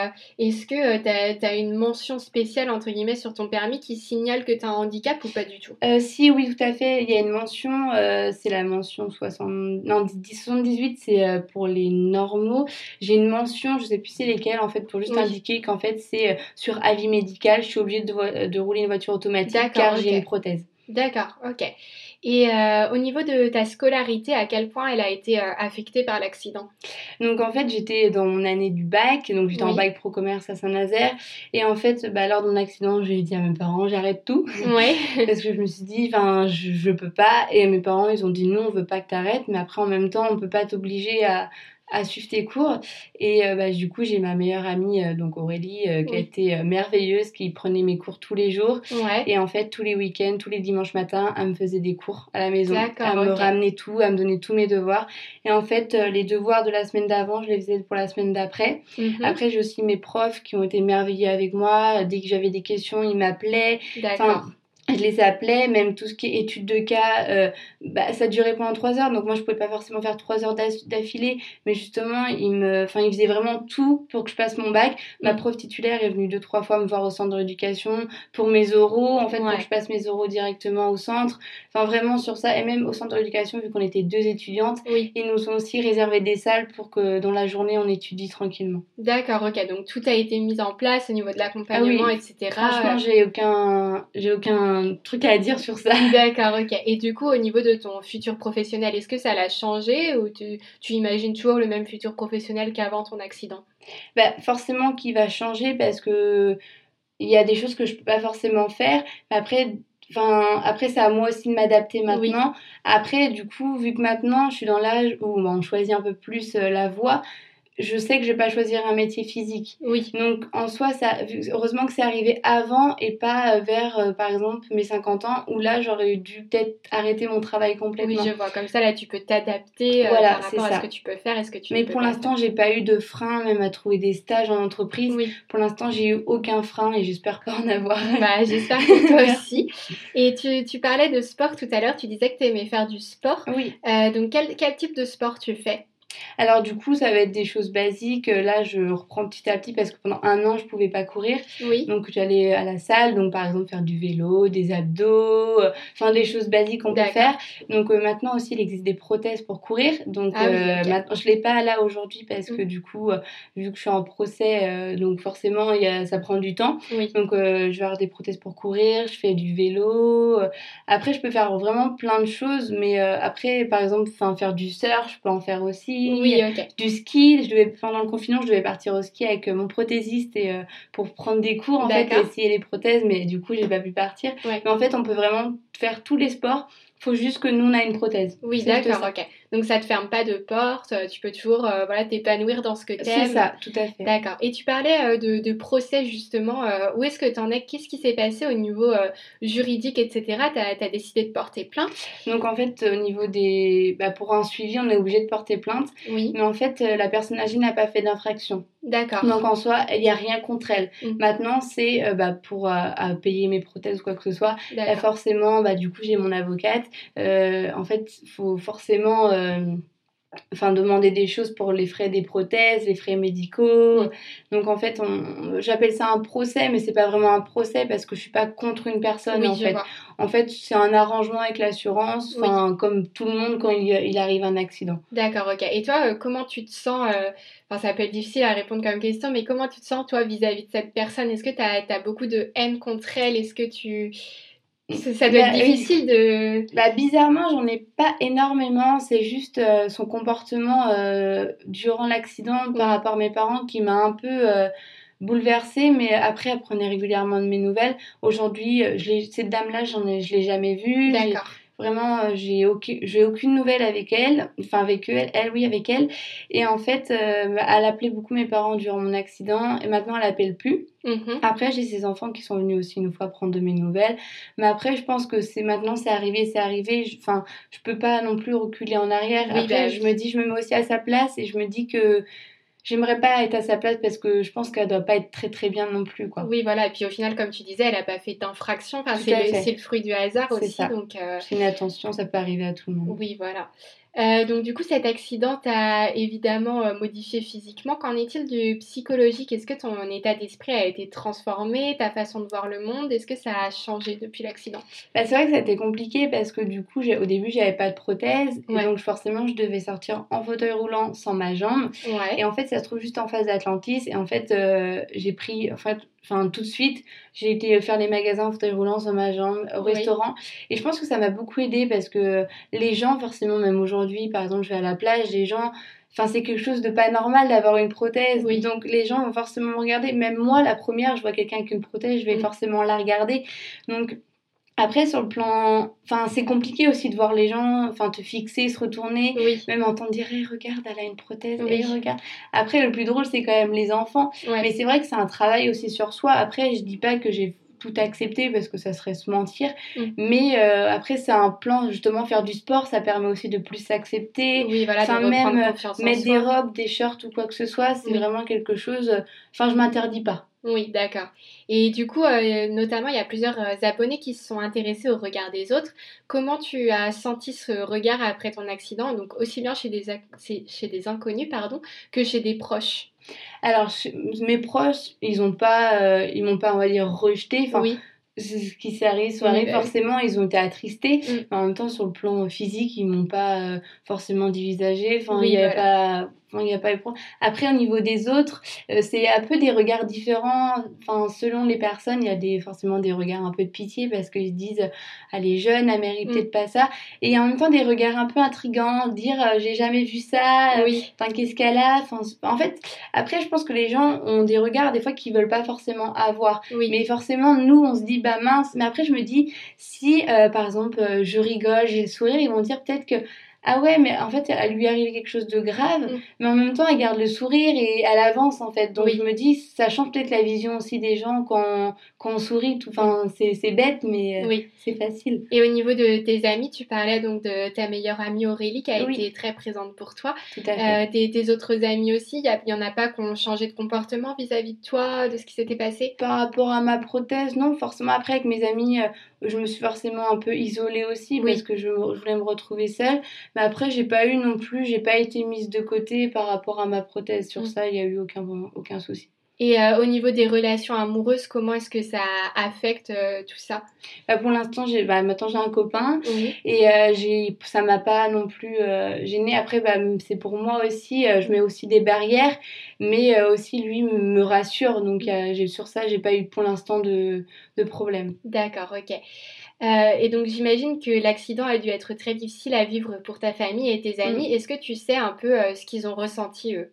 Speaker 1: est-ce que tu as, une mention spéciale, entre guillemets, sur ton permis qui signale que tu as un handicap ou pas du tout?
Speaker 2: Si, oui, tout à fait. Il y a une mention, c'est la mention 60. Non, 78, c'est euh, pour les normaux. J'ai une mention, je sais plus c'est lesquelles, en fait, pour juste indiquer qu'en fait, c'est euh, sur avis médical, je suis obligée de, de rouler une voiture automatique car j'ai une prothèse.
Speaker 1: D'accord, ok. Et euh, au niveau de ta scolarité, à quel point elle a été affectée par l'accident?
Speaker 2: Donc en fait, j'étais dans mon année du bac, donc j'étais en bac pro commerce à Saint-Nazaire. Et en fait, bah, lors de mon accident, j'ai dit à mes parents, j'arrête tout.
Speaker 1: Ouais.
Speaker 2: Parce que je me suis dit, enfin, je, je peux pas. Et mes parents, ils ont dit, non, on veut pas que tu arrêtes. Mais après, en même temps, on peut pas t'obliger à, à suivre tes cours. Et euh, bah, du coup, j'ai ma meilleure amie, euh, donc Aurélie, euh, qui a été merveilleuse, qui prenait mes cours tous les jours. Et en fait, tous les week-ends, tous les dimanches matins, elle me faisait des cours à la maison. Elle me ramenait tout, elle me donnait tous mes devoirs. Et en fait, les devoirs de la semaine d'avant, je les faisais pour la semaine d'après. Mhm. Après, j'ai aussi mes profs qui ont été merveilleux avec moi. Dès que j'avais des questions, ils m'appelaient.
Speaker 1: D'accord
Speaker 2: je les appelais, même tout ce qui est études de cas, euh, bah, ça durait pendant trois heures, donc moi je pouvais pas forcément faire trois heures d'affilée, mais justement, il me, enfin, il faisait vraiment tout pour que je passe mon bac. Ma mm. prof titulaire est venue deux, trois fois me voir au centre d'éducation pour mes oraux, en fait, pour que je passe mes oraux directement au centre. Enfin, vraiment sur ça, et même au centre d'éducation, vu qu'on était deux étudiantes, ils nous ont aussi réservé des salles pour que dans la journée, on étudie tranquillement.
Speaker 1: D'accord, ok, donc tout a été mis en place au niveau de l'accompagnement,
Speaker 2: ah
Speaker 1: etc.
Speaker 2: Franchement, j'ai aucun, j'ai aucun truc à dire sur ça.
Speaker 1: D'accord, ok. Et du coup, au niveau de ton futur professionnel, est-ce que ça l'a changé ou tu, tu, imagines toujours le même futur professionnel qu'avant ton accident?
Speaker 2: Bah, Forcément qu'il va changer parce que il y a des choses que je peux pas forcément faire. Mais après, Enfin, après, c'est à moi aussi de m'adapter maintenant. Après, du coup, vu que maintenant, je suis dans l'âge où on choisit un peu plus euh, la voie, je sais que je vais pas choisir un métier physique.
Speaker 1: Oui.
Speaker 2: Donc en soi, ça, heureusement que c'est arrivé avant et pas euh, vers, euh, par exemple, mes 50 ans où là j'aurais dû peut-être arrêter mon travail complètement.
Speaker 1: Oui, je vois. Comme ça, là, tu peux t'adapter euh, par rapport à ce que tu peux faire et ce que tu
Speaker 2: Mais
Speaker 1: peux
Speaker 2: pour l'instant, j'ai pas eu de frein même à trouver des stages en entreprise.
Speaker 1: Oui.
Speaker 2: Pour l'instant, j'ai eu aucun frein et j'espère pas en avoir.
Speaker 1: Bah, j'espère pour toi aussi. Et tu, tu, parlais de sport tout à l'heure. Tu disais que tu aimais faire du sport.
Speaker 2: Oui.
Speaker 1: donc quel, quel type de sport tu fais?
Speaker 2: Alors du coup, ça va être des choses basiques. Là, je reprends petit à petit parce que pendant un an, je pouvais pas courir.
Speaker 1: Oui.
Speaker 2: Donc j'allais à la salle, donc par exemple faire du vélo, des abdos, euh, enfin des choses basiques qu'on peut faire. Donc euh, maintenant aussi, il existe des prothèses pour courir. Donc
Speaker 1: ah, oui,
Speaker 2: euh, maintenant, je l'ai pas là aujourd'hui parce que mm. du coup, vu que je suis en procès, donc forcément, y a, ça prend du temps.
Speaker 1: Oui.
Speaker 2: Donc je vais avoir des prothèses pour courir. Je fais du vélo. Après, je peux faire vraiment plein de choses, mais après, par exemple, faire du surf, je peux en faire aussi.
Speaker 1: Oui,
Speaker 2: Du ski, je devais, pendant le confinement, je devais partir au ski avec euh, mon prothésiste et, euh, pour prendre des cours en fait, et essayer les prothèses, mais du coup, j'ai pas pu partir. Mais en fait, on peut vraiment faire tous les sports faut juste que nous, on a une prothèse.
Speaker 1: Oui, d'accord, ok. Donc ça te ferme pas de porte, euh, tu peux toujours euh, voilà, t'épanouir dans ce que tu aimes.
Speaker 2: C'est ça, tout à fait.
Speaker 1: D'accord. Et tu parlais euh, de, de, procès justement. où est-ce que tu en es? Qu'est-ce qui s'est passé au niveau juridique, etc. Tu as, décidé de porter plainte?
Speaker 2: Donc en fait, au niveau des. Bah, pour un suivi, on est obligé de porter plainte.
Speaker 1: Oui.
Speaker 2: Mais en fait, la personne âgée n'a pas fait d'infraction.
Speaker 1: D'accord.
Speaker 2: Donc en soi, il n'y a rien contre elle.
Speaker 1: Mm.
Speaker 2: Maintenant, c'est bah, pour payer mes prothèses ou quoi que ce soit. forcément, bah, du coup, j'ai mon avocate. en fait, il faut forcément enfin demander des choses pour les frais des prothèses, les frais médicaux. Donc en fait, j'appelle ça un procès, mais c'est pas vraiment un procès parce que je suis pas contre une personne en fait. En fait, c'est un arrangement avec l'assurance, comme tout le monde quand il, arrive un accident.
Speaker 1: D'accord, ok. Et toi, euh, comment tu te sens euh, Enfin, ça peut être difficile à répondre comme question, mais comment tu te sens toi vis-à-vis de cette personne? Est-ce que tu as, as, beaucoup de haine contre elle? Est-ce que tu ça doit être difficile de.
Speaker 2: Bah, bizarrement, j'en ai pas énormément. C'est juste euh, son comportement euh, durant l'accident par rapport à mes parents qui m'a un peu euh, bouleversée. Mais après, elle prenait régulièrement de mes nouvelles. Aujourd'hui, cette dame-là, j'en ai, je l'ai jamais vue.
Speaker 1: D'accord.
Speaker 2: Vraiment, j'ai aucune, aucune nouvelle avec elle, enfin avec eux, elle, oui, avec elle. Et en fait, elle appelait beaucoup mes parents durant mon accident et maintenant elle appelle plus.
Speaker 1: Mhm.
Speaker 2: Après, j'ai ses enfants qui sont venus aussi une fois prendre de mes nouvelles. Mais après, je pense que c'est maintenant, c'est arrivé, c'est arrivé. Enfin, je, peux pas non plus reculer en arrière. après, bah je me dis, je me mets aussi à sa place et je me dis que j'aimerais pas être à sa place parce que je pense qu'elle doit pas être très très bien non plus quoi.
Speaker 1: Oui voilà et puis au final comme tu disais elle a pas fait d'infraction enfin c'est le, le, fruit du hasard aussi
Speaker 2: ça.
Speaker 1: donc euh...
Speaker 2: c'est une attention ça peut arriver à tout le monde.
Speaker 1: Oui voilà euh, donc du coup, cet accident t'a évidemment euh, modifié physiquement. Qu'en est-il du psychologique? Est-ce que ton état d'esprit a été transformé? Ta façon de voir le monde? Est-ce que ça a changé depuis l'accident?
Speaker 2: Bah, C'est vrai que ça a été compliqué parce que du coup, au début, j'avais pas de prothèse. Et donc forcément, je devais sortir en fauteuil roulant sans ma jambe. Et en fait, ça se trouve juste en face d'Atlantis. Et en fait, euh, j'ai pris... En fait, enfin tout de suite, j'ai été faire les magasins en fauteuil roulant sur ma jambe, au restaurant. Et je pense que ça m'a beaucoup aidé parce que les gens, forcément, même aujourd'hui, par exemple, je vais à la plage, les gens. Enfin, c'est quelque chose de pas normal d'avoir une prothèse.
Speaker 1: Oui.
Speaker 2: Donc, les gens vont forcément me regarder. Même moi, la première, je vois quelqu'un avec une prothèse, je vais forcément la regarder. Donc, après, sur le plan. Enfin, c'est compliqué aussi de voir les gens enfin, te fixer, se retourner, même entendre dire regarde, elle a une prothèse, regarde. Après, le plus drôle, c'est quand même les enfants. Mais c'est vrai que c'est un travail aussi sur soi. Après, je dis pas que j'ai tout accepté parce que ça serait se mentir.
Speaker 1: Mm.
Speaker 2: Mais euh, après, c'est un plan, justement, faire du sport, ça permet aussi de plus s'accepter.
Speaker 1: Oui, voilà,
Speaker 2: enfin, même euh, mettre des robes, des shirts ou quoi que ce soit, c'est vraiment quelque chose. Euh, enfin, je m'interdis pas.
Speaker 1: Oui, d'accord. Et du coup, euh, notamment, il y a plusieurs euh, abonnés qui se sont intéressés au regard des autres. Comment tu as senti ce regard après ton accident, donc aussi bien chez des, chez des inconnus pardon, que chez des proches?
Speaker 2: Alors, mes proches, ils n'ont pas, euh, ils m'ont pas, on va dire, rejeté. Enfin,
Speaker 1: oui.
Speaker 2: Ce qui s'est arrivé, bah forcément, ils ont été attristés. Mm. En même temps, sur le plan physique, ils m'ont pas forcément dévisagé. Enfin, il n'y avait pas il n'y a pas Après, au niveau des autres, euh, c'est un peu des regards différents. Enfin, selon les personnes, il y a des, forcément des regards un peu de pitié parce qu'ils se disent, elle est jeune, elle mérite mm. peut-être pas ça. Et en même temps, des regards un peu intrigants, dire, euh, j'ai jamais vu ça,
Speaker 1: euh, oui.
Speaker 2: enfin, qu'est-ce qu'elle a? Enfin, en fait, après, je pense que les gens ont des regards des fois qu'ils veulent pas forcément avoir.
Speaker 1: Oui.
Speaker 2: Mais forcément, nous, on se dit, bah mince. Mais après, je me dis, si, par exemple, je rigole, j'ai le sourire, ils vont dire peut-être que ah ouais, mais en fait, elle lui arrive quelque chose de grave,
Speaker 1: Mm.
Speaker 2: mais en même temps, elle garde le sourire et elle avance, en fait. Donc,
Speaker 1: Oui.
Speaker 2: je me dis, ça change peut-être la vision aussi des gens quand, quand on sourit. Tout... Enfin, c'est bête, mais euh,
Speaker 1: Oui.
Speaker 2: c'est facile.
Speaker 1: Et au niveau de tes amis, tu parlais donc de ta meilleure amie Aurélie qui a
Speaker 2: Oui.
Speaker 1: été très présente pour toi.
Speaker 2: Tout à fait.
Speaker 1: Euh, tes, tes autres amis aussi, il y, a- y en a pas qui ont changé de comportement vis-à-vis de toi, de ce qui s'était passé?
Speaker 2: Par rapport à ma prothèse, non, forcément. Après, avec mes amis, euh, je me suis forcément un peu isolée aussi parce que je voulais me retrouver seule. Mais après, j'ai pas eu non plus, j'ai pas été mise de côté par rapport à ma prothèse. Sur
Speaker 1: Mm.
Speaker 2: ça, il y a eu aucun, aucun souci.
Speaker 1: Et euh, au niveau des relations amoureuses, comment est-ce que ça affecte euh, tout ça?
Speaker 2: Bah, pour l'instant, j'ai, bah, maintenant j'ai un copain.
Speaker 1: Oui.
Speaker 2: Et euh, j'ai, ça m'a pas non plus euh, gênée. Après, bah, c'est pour moi aussi. je mets aussi des barrières, mais aussi lui me rassure. Donc euh, j'ai, sur ça, j'ai pas eu pour l'instant de, de problème.
Speaker 1: D'accord, ok. Euh, et donc j'imagine que l'accident a dû être très difficile à vivre pour ta famille et tes amis. Est-ce que tu sais un peu euh, ce qu'ils ont ressenti eux?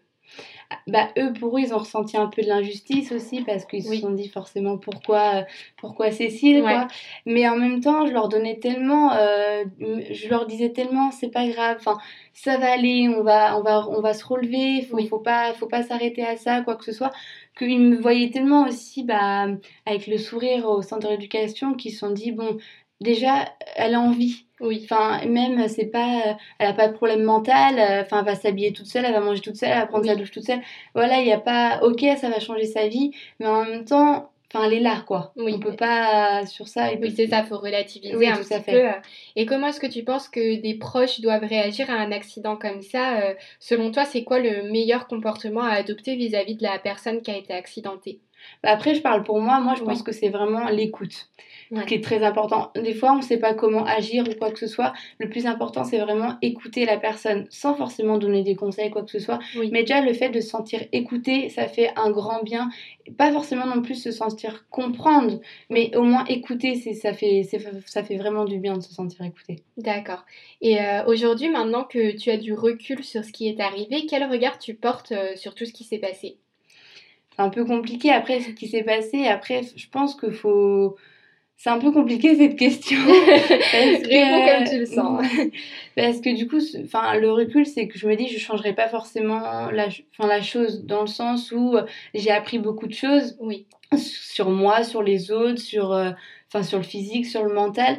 Speaker 2: Bah, eux, pour eux, ils ont ressenti un peu de l'injustice aussi parce qu'ils
Speaker 1: Oui.
Speaker 2: se sont dit forcément pourquoi, pourquoi Cécile,
Speaker 1: Ouais.
Speaker 2: quoi. Mais en même temps, je leur donnais tellement, euh, je leur disais tellement, c'est pas grave, enfin, ça va aller, on va, on va, on va se relever, faut,
Speaker 1: Oui.
Speaker 2: faut pas, faut pas s'arrêter à ça, quoi que ce soit. Qu'ils me voyaient tellement aussi, bah, avec le sourire au centre d'éducation, qu'ils se sont dit, bon, déjà, elle a envie.
Speaker 1: Oui.
Speaker 2: Enfin, même, c'est pas, euh, elle a pas de problème mental, euh, enfin, elle va s'habiller toute seule, elle va manger toute seule, elle va prendre
Speaker 1: Oui.
Speaker 2: sa douche toute seule. Voilà, il n'y a pas, ok, ça va changer sa vie, mais en même temps, enfin, elle est là, quoi.
Speaker 1: Oui.
Speaker 2: On peut pas, sur ça,
Speaker 1: Oui, c'est ça, faut relativiser
Speaker 2: Oui,
Speaker 1: un
Speaker 2: tout
Speaker 1: petit peu. euh. Et comment est-ce que tu penses que des proches doivent réagir à un accident comme ça euh, Selon toi, c'est quoi le meilleur comportement à adopter vis-à-vis de la personne qui a été accidentée?
Speaker 2: Après, je parle pour moi, moi, je
Speaker 1: Oui.
Speaker 2: pense que c'est vraiment l'écoute.
Speaker 1: Ouais.
Speaker 2: qui est très important. Des fois, on ne sait pas comment agir ou quoi que ce soit. Le plus important, c'est vraiment écouter la personne sans forcément donner des conseils, quoi que ce soit.
Speaker 1: Oui.
Speaker 2: Mais déjà, le fait de se sentir écouté, ça fait un grand bien. Pas forcément non plus se sentir comprendre, mais au moins écouter, ça, fait, ça fait vraiment du bien de se sentir écouté.
Speaker 1: D'accord. Et euh, aujourd'hui, maintenant que tu as du recul sur ce qui est arrivé, quel regard tu portes euh, sur tout ce qui s'est passé?
Speaker 2: Un peu compliqué après ce qui s'est passé. Après, je pense qu'il faut. C'est un peu compliqué cette question. Parce que-
Speaker 1: comme tu le sens.
Speaker 2: Parce que du coup, enfin, le recul, c'est que je me dis, je changerai pas forcément la, enfin, la chose dans le sens où euh, j'ai appris beaucoup de choses
Speaker 1: Oui.
Speaker 2: sur moi, sur les autres, sur, euh, enfin, sur le physique, sur le mental.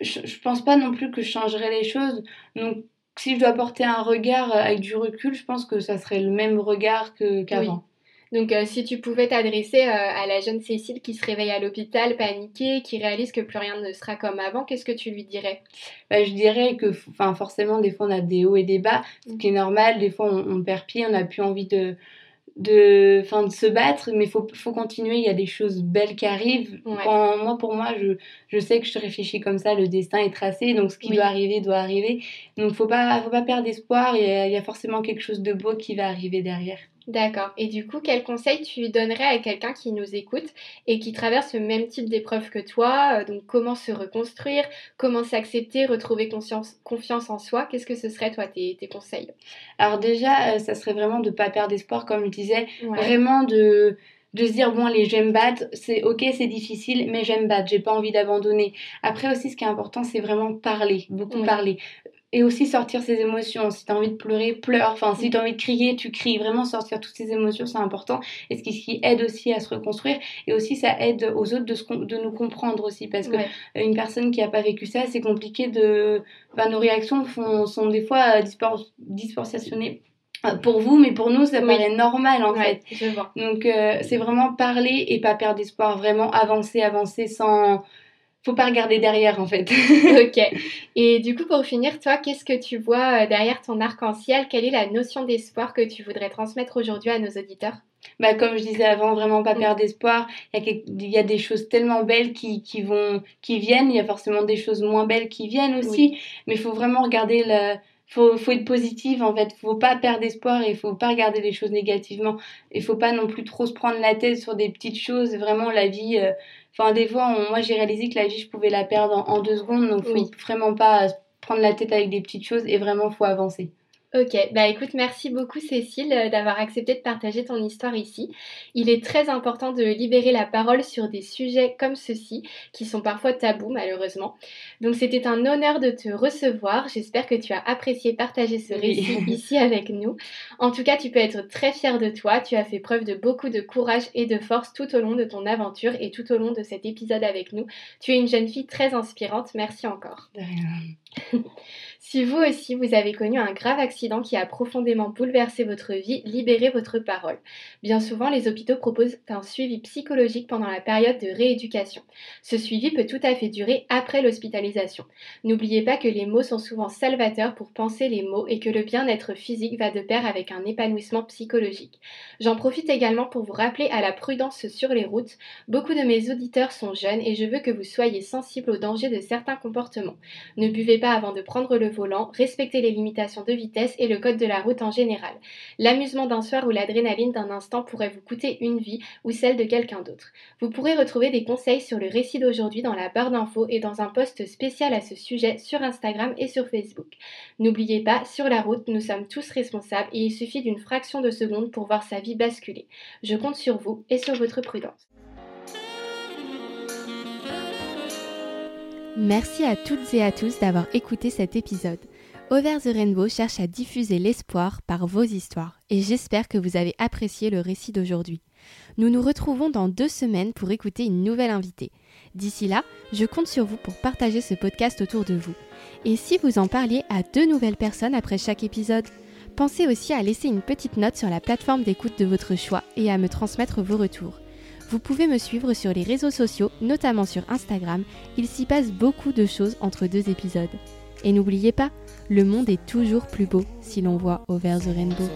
Speaker 2: Je, je pense pas non plus que je changerai les choses. Donc, si je dois porter un regard euh, avec du recul, je pense que ça serait le même regard que, qu'avant.
Speaker 1: Donc, euh, si tu pouvais t'adresser euh, à la jeune Cécile qui se réveille à l'hôpital, paniquée, qui réalise que plus rien ne sera comme avant, qu'est-ce que tu lui dirais?
Speaker 2: Bah, je dirais que enfin, forcément, des fois, on a des hauts et des bas, ce qui est normal. Des fois, on, on perd pied, on n'a plus envie de, de, de se battre, mais il faut, faut continuer. Il y a des choses belles qui arrivent.
Speaker 1: Ouais.
Speaker 2: Quand, moi, pour moi, je, je sais que je réfléchis comme ça, le destin est tracé, donc ce qui
Speaker 1: Oui.
Speaker 2: doit arriver doit arriver. Donc, faut pas, faut pas perdre espoir. Il y, a, il y a forcément quelque chose de beau qui va arriver derrière.
Speaker 1: D'accord. Et du coup, quel conseil tu donnerais à quelqu'un qui nous écoute et qui traverse le même type d'épreuve que toi euh, Donc, comment se reconstruire, comment s'accepter, retrouver conscience, confiance en soi? Qu'est-ce que ce serait, toi, tes, tes conseils?
Speaker 2: Alors déjà, euh, ça serait vraiment de pas perdre espoir, comme je disais,
Speaker 1: Ouais.
Speaker 2: vraiment de de se dire bon allez je vais me battre. C'est ok c'est difficile mais j'aime battre. J'ai pas envie d'abandonner. Après aussi ce qui est important c'est vraiment parler beaucoup
Speaker 1: Oui.
Speaker 2: parler et aussi sortir ses émotions. Si t'as envie de pleurer pleure. Enfin si t'as envie de crier tu cries. Vraiment sortir toutes ces émotions c'est important. Et ce qui, ce qui aide aussi à se reconstruire. Et aussi ça aide aux autres de, se, de nous comprendre aussi. Parce que
Speaker 1: Ouais.
Speaker 2: une personne qui a pas vécu ça c'est compliqué de enfin, nos réactions font, sont des fois euh, dispor- disproportionnées euh, pour vous mais pour nous ça
Speaker 1: Oui.
Speaker 2: paraît normal en fait.
Speaker 1: Ouais, je vois.
Speaker 2: donc euh, c'est vraiment parler et pas perdre espoir, vraiment avancer, avancer sans... Faut pas regarder derrière en fait.
Speaker 1: ok. Et du coup, pour finir, toi, qu'est-ce que tu vois euh, derrière ton arc-en-ciel? Quelle est la notion d'espoir que tu voudrais transmettre aujourd'hui à nos auditeurs?
Speaker 2: Bah, comme je disais avant, vraiment pas
Speaker 1: Mm.
Speaker 2: perdre espoir. Il y, a y des choses tellement belles qui, qui, vont, qui viennent, il y a forcément des choses moins belles qui viennent aussi, mais il faut vraiment regarder le... Faut, faut être positive en fait, faut pas perdre espoir et faut pas regarder les choses négativement. Il faut pas non plus trop se prendre la tête sur des petites choses. Vraiment, la vie, euh, enfin, des fois, on- moi j'ai réalisé que la vie, je pouvais la perdre en, en deux secondes, donc faut
Speaker 1: Oui.
Speaker 2: vraiment pas se prendre la tête avec des petites choses et vraiment faut avancer.
Speaker 1: Ok, bah écoute, merci beaucoup Cécile euh, d'avoir accepté de partager ton histoire ici. Il est très important de libérer la parole sur des sujets comme ceux-ci, qui sont parfois tabous malheureusement. Donc c'était un honneur de te recevoir. J'espère que tu as apprécié partager ce récit ici avec nous. En tout cas, tu peux être très fière de toi. Tu as fait preuve de beaucoup de courage et de force tout au long de ton aventure et tout au long de cet épisode avec nous. Tu es une jeune fille très inspirante. Merci encore.
Speaker 2: De rien.
Speaker 1: Si vous aussi vous avez connu un grave accident qui a profondément bouleversé votre vie, libérez votre parole. Bien souvent, les hôpitaux proposent un suivi psychologique pendant la période de rééducation. Ce suivi peut tout à fait durer après l'hospitalisation. N'oubliez pas que les mots sont souvent salvateurs pour penser les mots et que le bien-être physique va de pair avec un épanouissement psychologique. J'en profite également pour vous rappeler à la prudence sur les routes. Beaucoup de mes auditeurs sont jeunes et je veux que vous soyez sensibles aux dangers de certains comportements. Ne buvez pas avant de prendre le volant, respectez les limitations de vitesse et le code de la route en général. L'amusement d'un soir ou l'adrénaline d'un instant pourrait vous coûter une vie ou celle de quelqu'un d'autre. Vous pourrez retrouver des conseils sur le récit d'aujourd'hui dans la barre d'infos et dans un post spécial à ce sujet sur Instagram et sur Facebook. N'oubliez pas, sur la route, nous sommes tous responsables et il suffit d'une fraction de seconde pour voir sa vie basculer. Je compte sur vous et sur votre prudence. Merci à toutes et à tous d'avoir écouté cet épisode. Over the Rainbow cherche à diffuser l'espoir par vos histoires et j'espère que vous avez apprécié le récit d'aujourd'hui. Nous nous retrouvons dans deux semaines pour écouter une nouvelle invitée. D'ici là, je compte sur vous pour partager ce podcast autour de vous. Et si vous en parliez à deux nouvelles personnes après chaque épisode, pensez aussi à laisser une petite note sur la plateforme d'écoute de votre choix et à me transmettre vos retours. Vous pouvez me suivre sur les réseaux sociaux, notamment sur Instagram. Il s'y passe beaucoup de choses entre deux épisodes. Et n'oubliez pas, le monde est toujours plus beau si l'on voit Over the Rainbow.